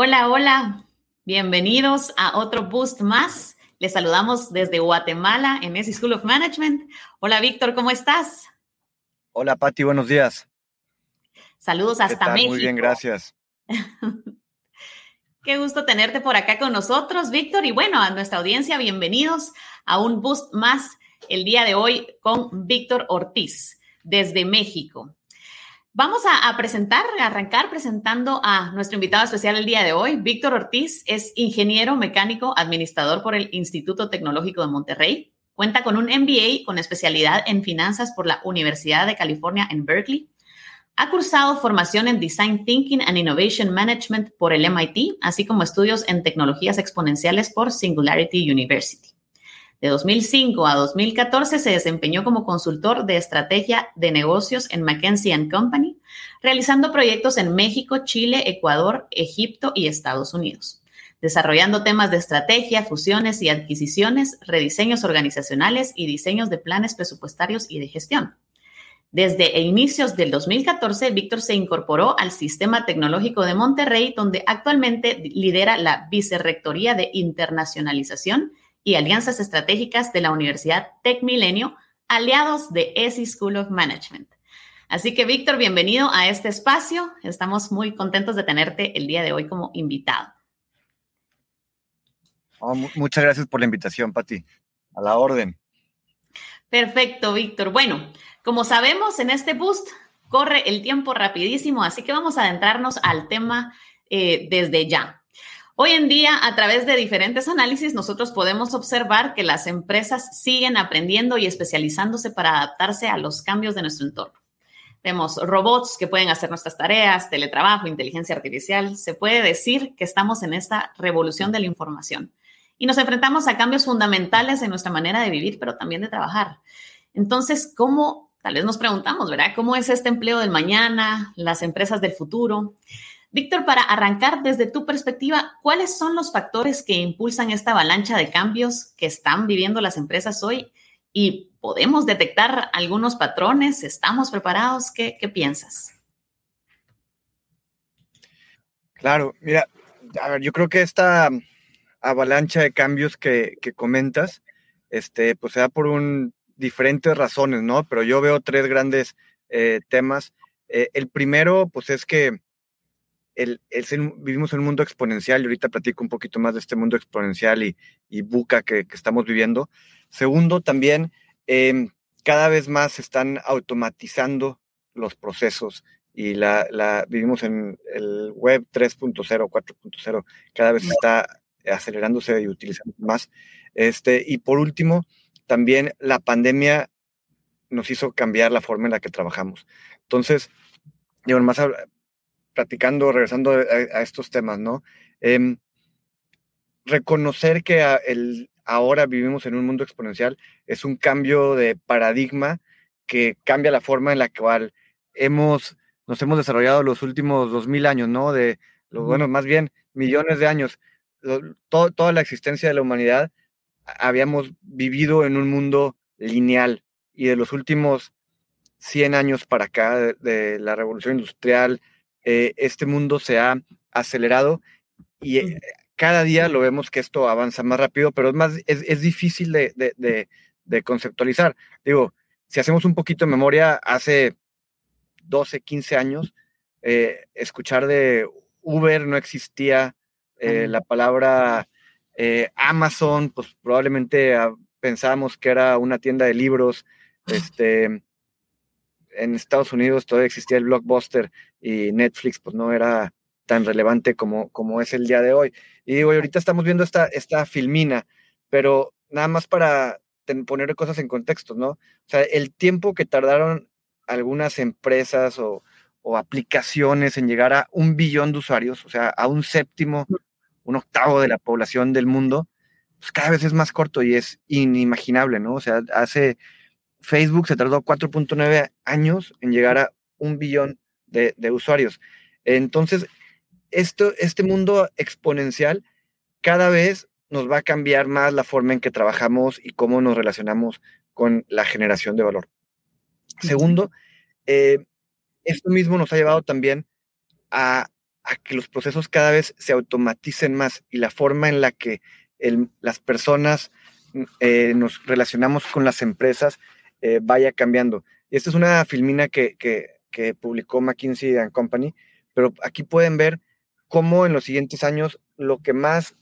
Hola, hola. Bienvenidos a otro Boost más. Les saludamos desde Guatemala en S School of Management. Hola, Víctor, ¿cómo estás? Hola, Patti, buenos días. Saludos hasta México. Muy bien, gracias. Qué gusto tenerte por acá con nosotros, Víctor. Y bueno, a nuestra audiencia, bienvenidos a un Boost más el día de hoy con Víctor Ortiz desde México. Vamos a, presentar, a arrancar presentando a nuestro invitado especial el día de hoy. Víctor Ortiz es ingeniero mecánico administrador por el Instituto Tecnológico de Monterrey. Cuenta con un MBA con especialidad en finanzas por la Universidad de California en Berkeley. Ha cursado formación en Design Thinking and Innovation Management por el MIT, así como estudios en tecnologías exponenciales por Singularity University. De 2005 a 2014 se desempeñó como consultor de estrategia de negocios en McKinsey Company, realizando proyectos en México, Chile, Ecuador, Egipto y Estados Unidos, desarrollando temas de estrategia, fusiones y adquisiciones, rediseños organizacionales y diseños de planes presupuestarios y de gestión. Desde inicios del 2014, Víctor se incorporó al Sistema Tecnológico de Monterrey, donde actualmente lidera la Vicerrectoría de Internacionalización y alianzas estratégicas de la Universidad Tech Milenio, aliados de ESI School of Management. Así que, Víctor, bienvenido a este espacio. Estamos muy contentos de tenerte el día de hoy como invitado. Oh, muchas gracias por la invitación, Pati. A la orden. Perfecto, Víctor. Bueno, como sabemos, en este boost corre el tiempo rapidísimo, así que vamos a adentrarnos al tema eh, desde ya. Hoy en día, a través de diferentes análisis, nosotros podemos observar que las empresas siguen aprendiendo y especializándose para adaptarse a los cambios de nuestro entorno. Vemos robots que pueden hacer nuestras tareas, teletrabajo, inteligencia artificial. Se puede decir que estamos en esta revolución de la información y nos enfrentamos a cambios fundamentales en nuestra manera de vivir, pero también de trabajar. Entonces, ¿cómo? Tal vez nos preguntamos, ¿verdad? ¿Cómo es este empleo del mañana, las empresas del futuro? Víctor, para arrancar desde tu perspectiva, ¿cuáles son los factores que impulsan esta avalancha de cambios que están viviendo las empresas hoy? ¿Y podemos detectar algunos patrones? ¿Estamos preparados? ¿Qué, piensas? Claro, mira, a ver, yo creo que esta avalancha de cambios que, comentas, este, pues se da por un, diferentes razones, ¿no? Pero yo veo tres grandes eh, temas. Eh, el primero, pues es que vivimos en un mundo exponencial y ahorita platico un poquito más de este mundo exponencial y, y buca que, estamos viviendo. Segundo, también em, cada vez más se están automatizando los procesos y la, vivimos en el web 3.0, 4.0, cada vez está acelerándose y utilizando más. Este, y por último, también la pandemia nos hizo cambiar la forma en la que trabajamos. Entonces, digo, más platicando, regresando a, estos temas, ¿no? Em, reconocer que el, ahora vivimos en un mundo exponencial es un cambio de paradigma que cambia la forma en la cual hemos, nos hemos desarrollado los últimos dos mil años, ¿no? De, los, bueno, más bien millones de años. toda la existencia de la humanidad habíamos vivido en un mundo lineal y de los últimos 100 años para acá, de la revolución industrial, eh, este mundo se ha acelerado y eh, cada día lo vemos que esto avanza más rápido, pero es, más, es, difícil de, conceptualizar. Digo, si hacemos un poquito de memoria, hace 12, 15 años, eh, escuchar de Uber no existía, la palabra Amazon, pues probablemente ah, pensábamos que era una tienda de libros, este, en Estados Unidos todavía existía el blockbuster y Netflix pues no era tan relevante como, como es el día de hoy. Y digo, ahorita estamos viendo esta, esta filmina, pero nada más para poner cosas en contexto, ¿no? O sea, el tiempo que tardaron algunas empresas o, aplicaciones en llegar a un billón de usuarios, o sea, a un séptimo, un octavo de la población del mundo, pues cada vez es más corto y es inimaginable, ¿no? O sea, hace Facebook se tardó 4.9 años en llegar a un billón de, usuarios. Entonces, esto, este mundo exponencial cada vez nos va a cambiar más la forma en que trabajamos y cómo nos relacionamos con la generación de valor. Segundo, eh, esto mismo nos ha llevado también a, a que los procesos cada vez se automaticen más y la forma en la que las personas eh, nos relacionamos con las empresas eh, vaya cambiando. Y esta es una filmina que, que publicó McKinsey ⁇ Company, pero aquí pueden ver cómo en los siguientes años lo que más,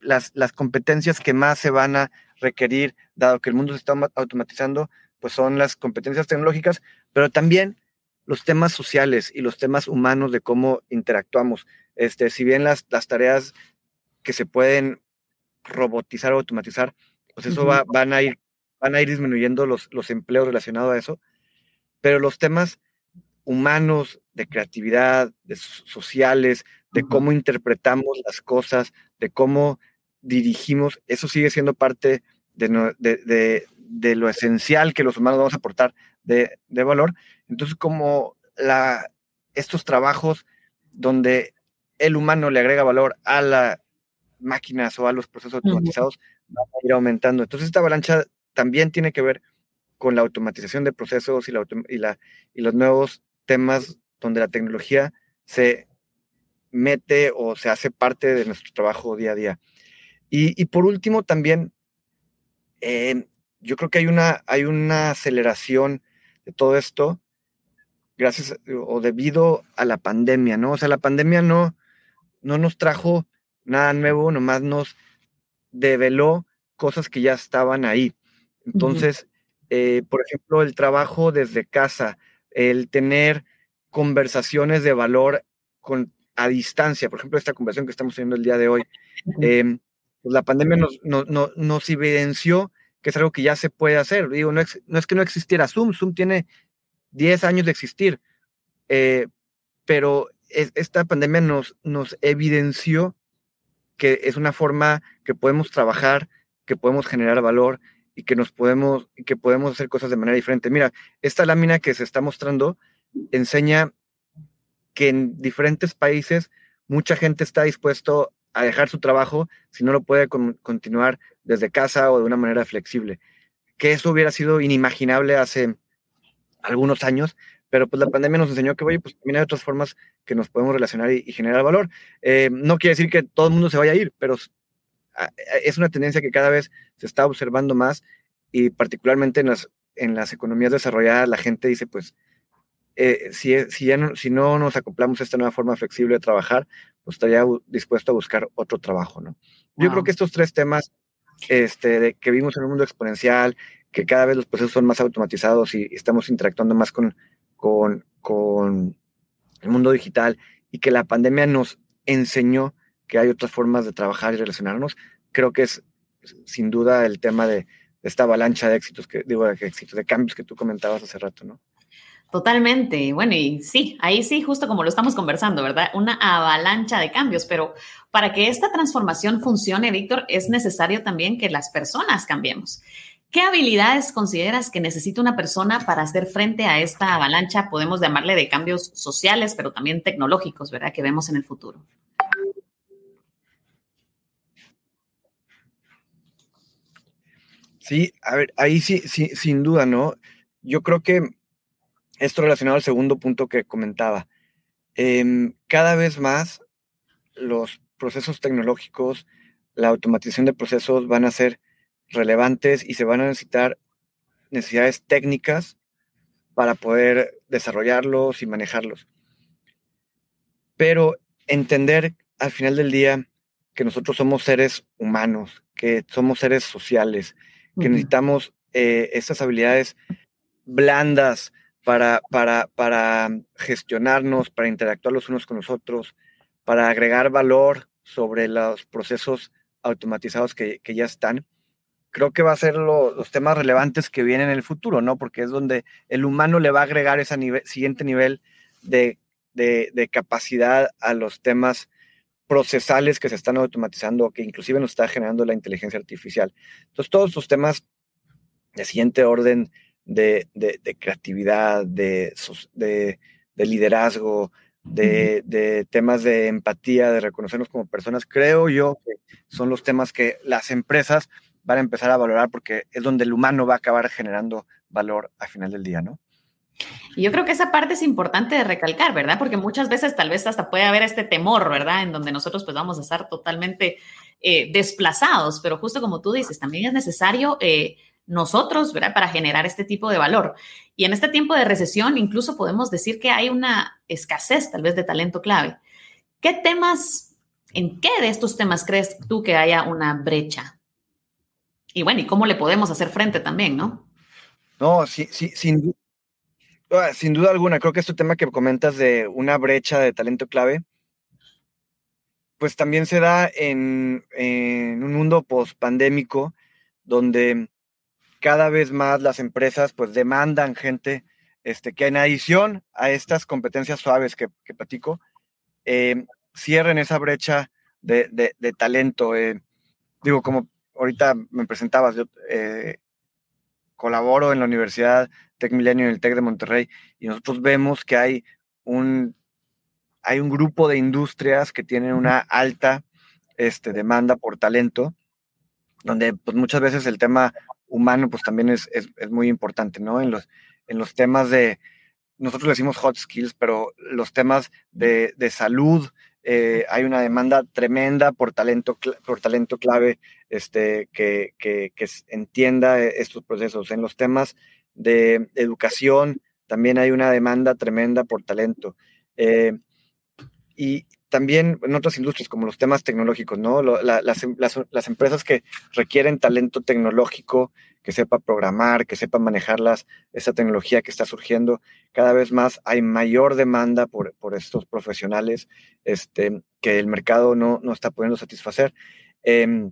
las, las competencias que más se van a requerir, dado que el mundo se está automatizando, pues son las competencias tecnológicas, pero también los temas sociales y los temas humanos de cómo interactuamos. Este, si bien las, las tareas que se pueden robotizar o automatizar, pues eso va, van, a ir, van a ir disminuyendo los, los empleos relacionados a eso, pero los temas humanos, de creatividad, de sociales, de cómo interpretamos las cosas, de cómo dirigimos, eso sigue siendo parte de, lo esencial que los humanos vamos a aportar de, valor. Entonces, como la, estos trabajos donde el humano le agrega valor a las máquinas o a los procesos automatizados, van a ir aumentando. Entonces, esta avalancha también tiene que ver con la automatización de procesos y, la, y, la, y los nuevos temas donde la tecnología se mete o se hace parte de nuestro trabajo día a día. Y, por último, también, eh, yo creo que hay una, hay una aceleración de todo esto gracias o debido a la pandemia, ¿no? O sea, la pandemia no, no nos trajo nada nuevo, nomás nos develó cosas que ya estaban ahí. Entonces, eh, por ejemplo, el trabajo desde casa, el tener conversaciones de valor con, a distancia, por ejemplo, esta conversación que estamos teniendo el día de hoy, em, pues la pandemia nos, nos, evidenció que es algo que ya se puede hacer. Digo, no es, no es que no existiera Zoom, Zoom tiene 10 años de existir, eh, pero esta pandemia nos, nos evidenció que es una forma que podemos trabajar, que podemos generar valor y que nos podemos, que podemos hacer cosas de manera diferente. Mira, esta lámina que se está mostrando enseña que en diferentes países mucha gente está dispuesto a dejar su trabajo si no lo puede continuar desde casa o de una manera flexible. Que eso hubiera sido inimaginable hace algunos años, pero pues la pandemia nos enseñó que, oye, pues también hay otras formas que nos podemos relacionar y, generar valor. Eh, no quiere decir que todo el mundo se vaya a ir, pero es una tendencia que cada vez se está observando más y particularmente en las, en las economías desarrolladas la gente dice, pues, eh, si, si, ya no, si no nos acoplamos a esta nueva forma flexible de trabajar, pues estaría dispuesto a buscar otro trabajo, ¿no? Yo creo que estos tres temas este, de que vimos en un mundo exponencial, que cada vez los procesos son más automatizados y, estamos interactuando más con, con, con el mundo digital y que la pandemia nos enseñó que hay otras formas de trabajar y relacionarnos, creo que es sin duda el tema de, esta avalancha de éxitos, que digo, de éxitos, de cambios que tú comentabas hace rato, ¿no? Totalmente. Bueno, y sí, ahí sí, justo como lo estamos conversando, ¿verdad? Una avalancha de cambios, pero para que esta transformación funcione, Víctor, es necesario también que las personas cambiemos. ¿Qué habilidades consideras que necesita una persona para hacer frente a esta avalancha, podemos llamarle de cambios sociales, pero también tecnológicos, ¿verdad? Que vemos en el futuro. Sí, a ver, ahí sí, sí, sin duda, ¿no? Yo creo que esto relacionado al segundo punto que comentaba. Em, cada vez más los procesos tecnológicos, la automatización de procesos van a ser relevantes y se van a necesitar necesidades técnicas para poder desarrollarlos y manejarlos. Pero entender al final del día que nosotros somos seres humanos, que somos seres sociales, que necesitamos eh, estas habilidades blandas para, para, para gestionarnos, para interactuar los unos con los otros, para agregar valor sobre los procesos automatizados que, ya están, creo que va a ser los temas relevantes que vienen en el futuro, ¿no? Porque es donde el humano le va a agregar ese siguiente nivel de, de, capacidad a los temas procesales que se están automatizando, que inclusive nos está generando la inteligencia artificial. Entonces, todos estos temas de siguiente orden de, creatividad, de, liderazgo, de, temas de empatía, de reconocernos como personas, creo yo que son los temas que las empresas van a empezar a valorar porque es donde el humano va a acabar generando valor al final del día, ¿no? Y yo creo que esa parte es importante de recalcar, ¿verdad? Porque muchas veces tal vez hasta puede haber este temor, ¿verdad? En donde nosotros pues vamos a estar totalmente eh, desplazados, pero justo como tú dices, también es necesario eh, nosotros, ¿verdad? Para generar este tipo de valor. Y en este tiempo de recesión incluso podemos decir que hay una escasez tal vez de talento clave. ¿Qué temas, en qué de estos temas crees tú que haya una brecha? Y bueno, ¿y cómo le podemos hacer frente también, no? No, sí, sí, sin, sin duda alguna, creo que este tema que comentas de una brecha de talento clave, pues también se da en, en un mundo post-pandémico donde cada vez más las empresas pues demandan gente este, que en adición a estas competencias suaves que, que platico, eh, cierren esa brecha de, de, talento. Eh, digo, como ahorita me presentabas, yo eh, colaboro en la Universidad Tec Milenio en el Tec de Monterrey y nosotros vemos que hay un, hay un grupo de industrias que tienen una alta este, demanda por talento, donde pues, muchas veces el tema humano, pues también es, muy importante, ¿no? En los, en los temas de, nosotros decimos hot skills, pero los temas de, salud, eh, hay una demanda tremenda por talento, por talento clave este, que, que, entienda estos procesos. En los temas de educación, también hay una demanda tremenda por talento. Eh, y, también en otras industrias como los temas tecnológicos, ¿no? las, las, empresas que requieren talento tecnológico, que sepa programar, que sepa manejarlas, esa tecnología que está surgiendo, cada vez más hay mayor demanda por, por estos profesionales este, que el mercado no, no está pudiendo satisfacer. Eh,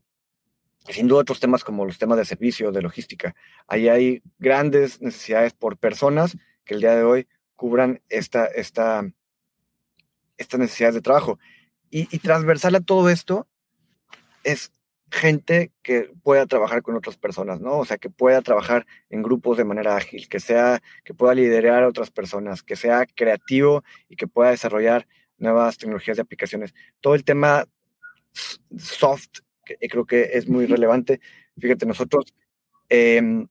sin duda otros temas como los temas de servicio, de logística. Ahí hay grandes necesidades por personas que el día de hoy cubran esta, esta, estas necesidades de trabajo. Y, transversal a todo esto es gente que pueda trabajar con otras personas, ¿no? O sea, que pueda trabajar en grupos de manera ágil, que sea, que pueda liderar a otras personas, que sea creativo y que pueda desarrollar nuevas tecnologías de aplicaciones. Todo el tema soft, creo que es muy relevante. Fíjate, nosotros em,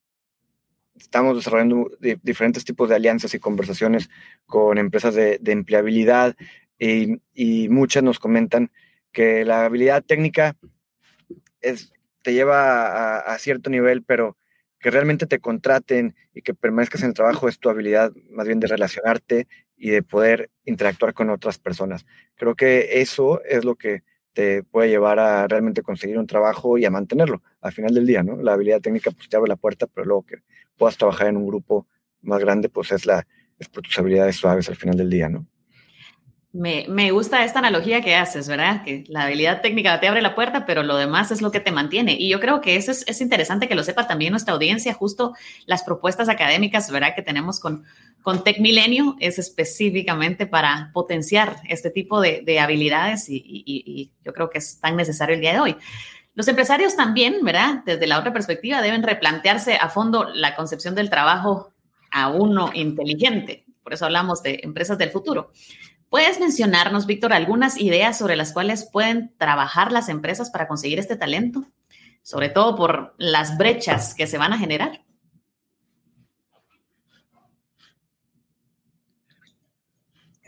estamos desarrollando diferentes tipos de alianzas y conversaciones con empresas de, de empleabilidad, y, muchas nos comentan que la habilidad técnica es, te lleva a, cierto nivel, pero que realmente te contraten y que permanezcas en el trabajo es tu habilidad más bien de relacionarte y de poder interactuar con otras personas. Creo que eso es lo que te puede llevar a realmente conseguir un trabajo y a mantenerlo al final del día, ¿no? La habilidad técnica pues te abre la puerta, pero luego que puedas trabajar en un grupo más grande, pues es la es por tus habilidades suaves al final del día, ¿no? Me, gusta esta analogía que haces, ¿verdad? Que la habilidad técnica te abre la puerta, pero lo demás es lo que te mantiene. Y yo creo que eso es, interesante que lo sepa también nuestra audiencia, justo las propuestas académicas, ¿verdad? Que tenemos con, con Tech Milenio es específicamente para potenciar este tipo de, habilidades y, y, yo creo que es tan necesario el día de hoy. Los empresarios también, ¿verdad? Desde la otra perspectiva, deben replantearse a fondo la concepción del trabajo a uno inteligente. Por eso hablamos de empresas del futuro. ¿Puedes mencionarnos, Víctor, algunas ideas sobre las cuales pueden trabajar las empresas para conseguir este talento? Sobre todo por las brechas que se van a generar.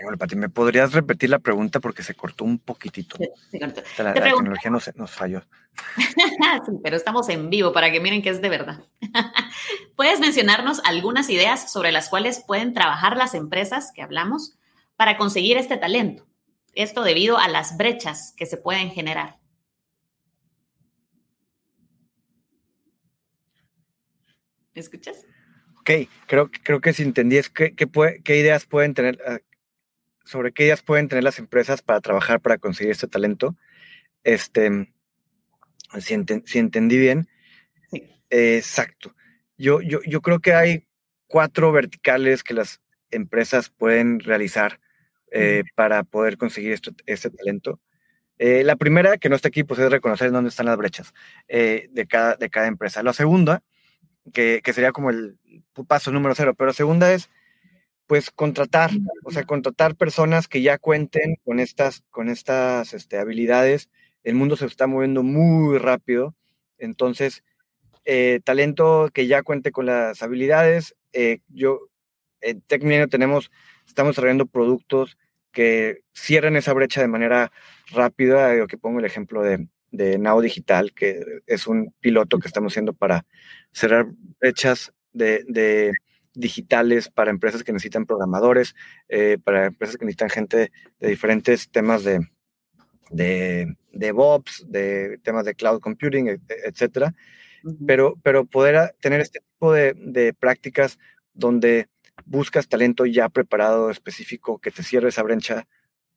Bueno, Pati, ¿me podrías repetir la pregunta porque se cortó un poquitito? Sí, La, tecnología nos, nos falló. sí, pero estamos en vivo para que miren que es de verdad. ¿Puedes mencionarnos algunas ideas sobre las cuales pueden trabajar las empresas que hablamos para conseguir este talento. Esto debido a las brechas que se pueden generar. ¿Me escuchas? Ok, creo, creo que si entendí es qué, qué ideas pueden tener, ah, sobre qué ideas pueden tener las empresas para trabajar para conseguir este talento. Este, si, entendí bien. exacto. Yo, yo, yo creo que hay cuatro verticales que las empresas pueden realizar eh, para poder conseguir este, talento. Eh, la primera, que no está aquí, pues es reconocer dónde están las brechas eh, de, cada, de cada empresa. La segunda, que, sería como el paso número cero, pero la segunda es, pues, contratar, o sea, contratar personas que ya cuenten con estas, con estas este, habilidades. El mundo se está moviendo muy rápido, entonces, talento que ya cuente con las habilidades, yo en TecMilenio tenemos, estamos desarrollando productos que cierren esa brecha de manera rápida. Yo que pongo el ejemplo de, de Now Digital, que es un piloto que estamos haciendo para cerrar brechas de, de digitales para empresas que necesitan programadores, eh, para empresas que necesitan gente de diferentes temas de, de, DevOps, de temas de cloud computing, e, e, etcétera. pero, pero poder tener este tipo de, de, prácticas donde buscas talento ya preparado, específico, que te cierre esa brecha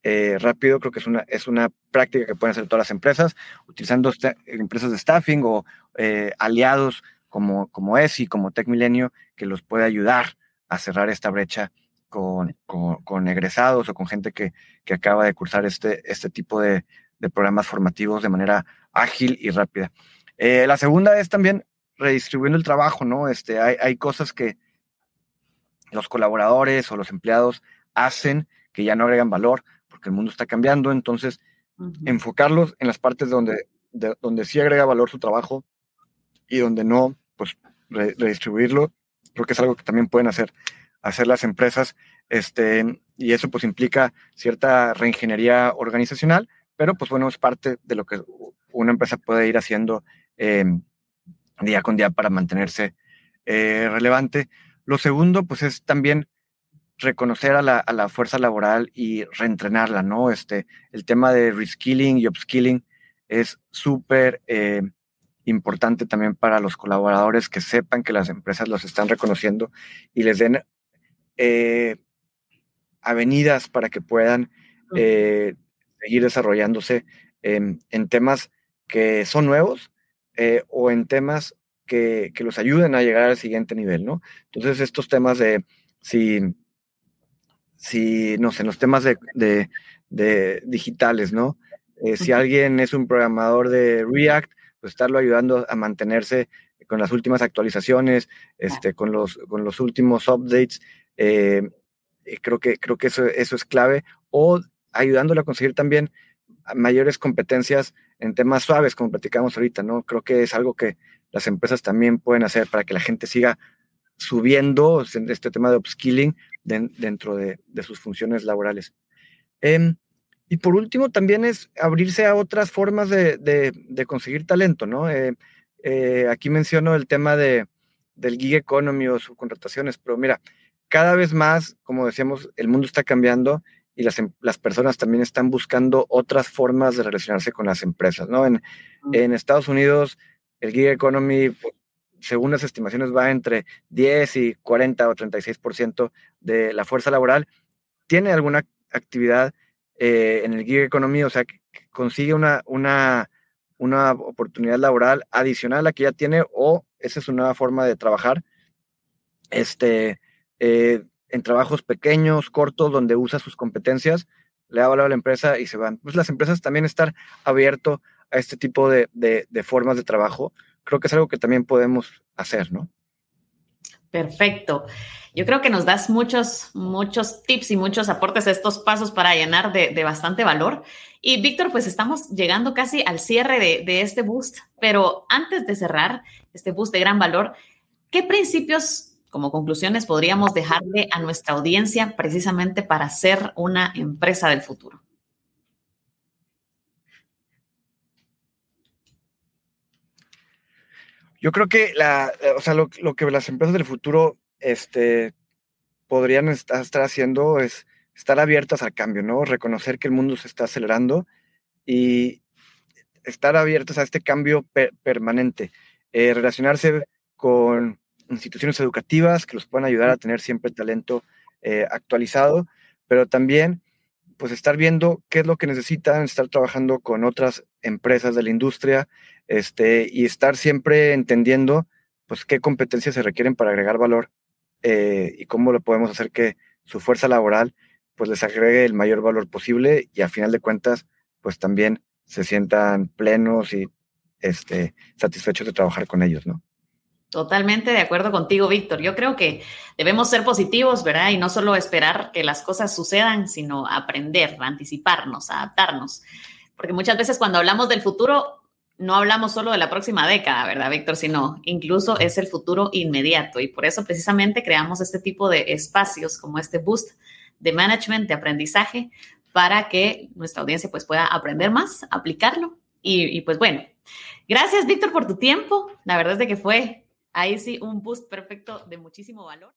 eh, rápido, creo que es una, es una práctica que pueden hacer todas las empresas, utilizando empresas de staffing o eh, aliados como, como ESI, como Tech Milenio, que los puede ayudar a cerrar esta brecha con, con, egresados o con gente que, que, acaba de cursar este, este tipo de, programas formativos de manera ágil y rápida. Eh, la segunda es también redistribuyendo el trabajo, ¿no? Este, hay, hay cosas que los colaboradores o los empleados hacen que ya no agregan valor porque el mundo está cambiando, entonces enfocarlos en las partes donde, donde sí agrega valor su trabajo y donde no, pues redistribuirlo, creo que es algo que también pueden hacer, hacer las empresas, este, y eso pues implica cierta reingeniería organizacional, pero pues bueno, es parte de lo que una empresa puede ir haciendo em, día con día para mantenerse eh, relevante. Lo segundo, pues es también reconocer a la, a la, fuerza laboral y reentrenarla, ¿no? Este, el tema de reskilling y upskilling es súper eh, importante también para los colaboradores que sepan que las empresas los están reconociendo y les den eh, avenidas para que puedan eh, seguir desarrollándose en, temas que son nuevos o en temas que, que, los ayuden a llegar al siguiente nivel, ¿no? Entonces, estos temas de si, si no sé, los temas de, de, de digitales, ¿no? si alguien es un programador de React, pues, estarlo ayudando a mantenerse con las últimas actualizaciones, este, con, los, con los últimos updates. Eh, creo que, creo que eso, eso es clave. O ayudándolo a conseguir también mayores competencias en temas suaves, como platicamos ahorita, ¿no? Creo que es algo que las empresas también pueden hacer para que la gente siga subiendo este tema de upskilling dentro de, sus funciones laborales. Em, y por último, también es abrirse a otras formas de, conseguir talento, ¿no? Eh, eh, aquí menciono el tema de, del gig economy o subcontrataciones, pero mira, cada vez más, como decíamos, el mundo está cambiando y las, em, las personas también están buscando otras formas de relacionarse con las empresas, ¿no? En, en Estados Unidos, el gig economy, pues, según las estimaciones, va entre 10 y 40 o 36% de la fuerza laboral. Tiene alguna actividad eh, en el gig economy, o sea, que, consigue una, una, una oportunidad laboral adicional a la que ya tiene o esa es una nueva forma de trabajar. Este, eh, en trabajos pequeños, cortos, donde usa sus competencias, le da valor a la empresa y se van. Pues las empresas también estar abierto a este tipo de, de, de formas de trabajo, creo que es algo que también podemos hacer, ¿no? Perfecto. Yo creo que nos das muchos, muchos tips y muchos aportes a estos pasos para llenar de, bastante valor. Y Víctor, pues estamos llegando casi al cierre de, de, este boost, pero antes de cerrar este boost de gran valor, ¿qué principios como conclusiones podríamos dejarle a nuestra audiencia precisamente para ser una empresa del futuro? Yo creo que la, o sea, lo, que las empresas del futuro este, podrían estar haciendo es estar abiertas al cambio, ¿no? Reconocer que el mundo se está acelerando y estar abiertas a este cambio permanente. Eh, relacionarse con instituciones educativas que los puedan ayudar a tener siempre el talento eh, actualizado, pero también pues estar viendo qué es lo que necesitan, estar trabajando con otras empresas de la industria, este, y estar siempre entendiendo pues qué competencias se requieren para agregar valor eh, y cómo lo podemos hacer que su fuerza laboral pues les agregue el mayor valor posible y a final de cuentas pues también se sientan plenos y este, satisfechos de trabajar con ellos, ¿no? Totalmente de acuerdo contigo, Víctor. Yo creo que debemos ser positivos, ¿verdad? Y no solo esperar que las cosas sucedan, sino aprender, anticiparnos, adaptarnos. Porque muchas veces cuando hablamos del futuro, no hablamos solo de la próxima década, ¿verdad, Víctor? Sino incluso es el futuro inmediato y por eso precisamente creamos este tipo de espacios como este boost de management, de aprendizaje, para que nuestra audiencia pues pueda aprender más, aplicarlo y, y pues bueno, gracias Víctor por tu tiempo. La verdad es de que fue ahí sí un boost perfecto de muchísimo valor.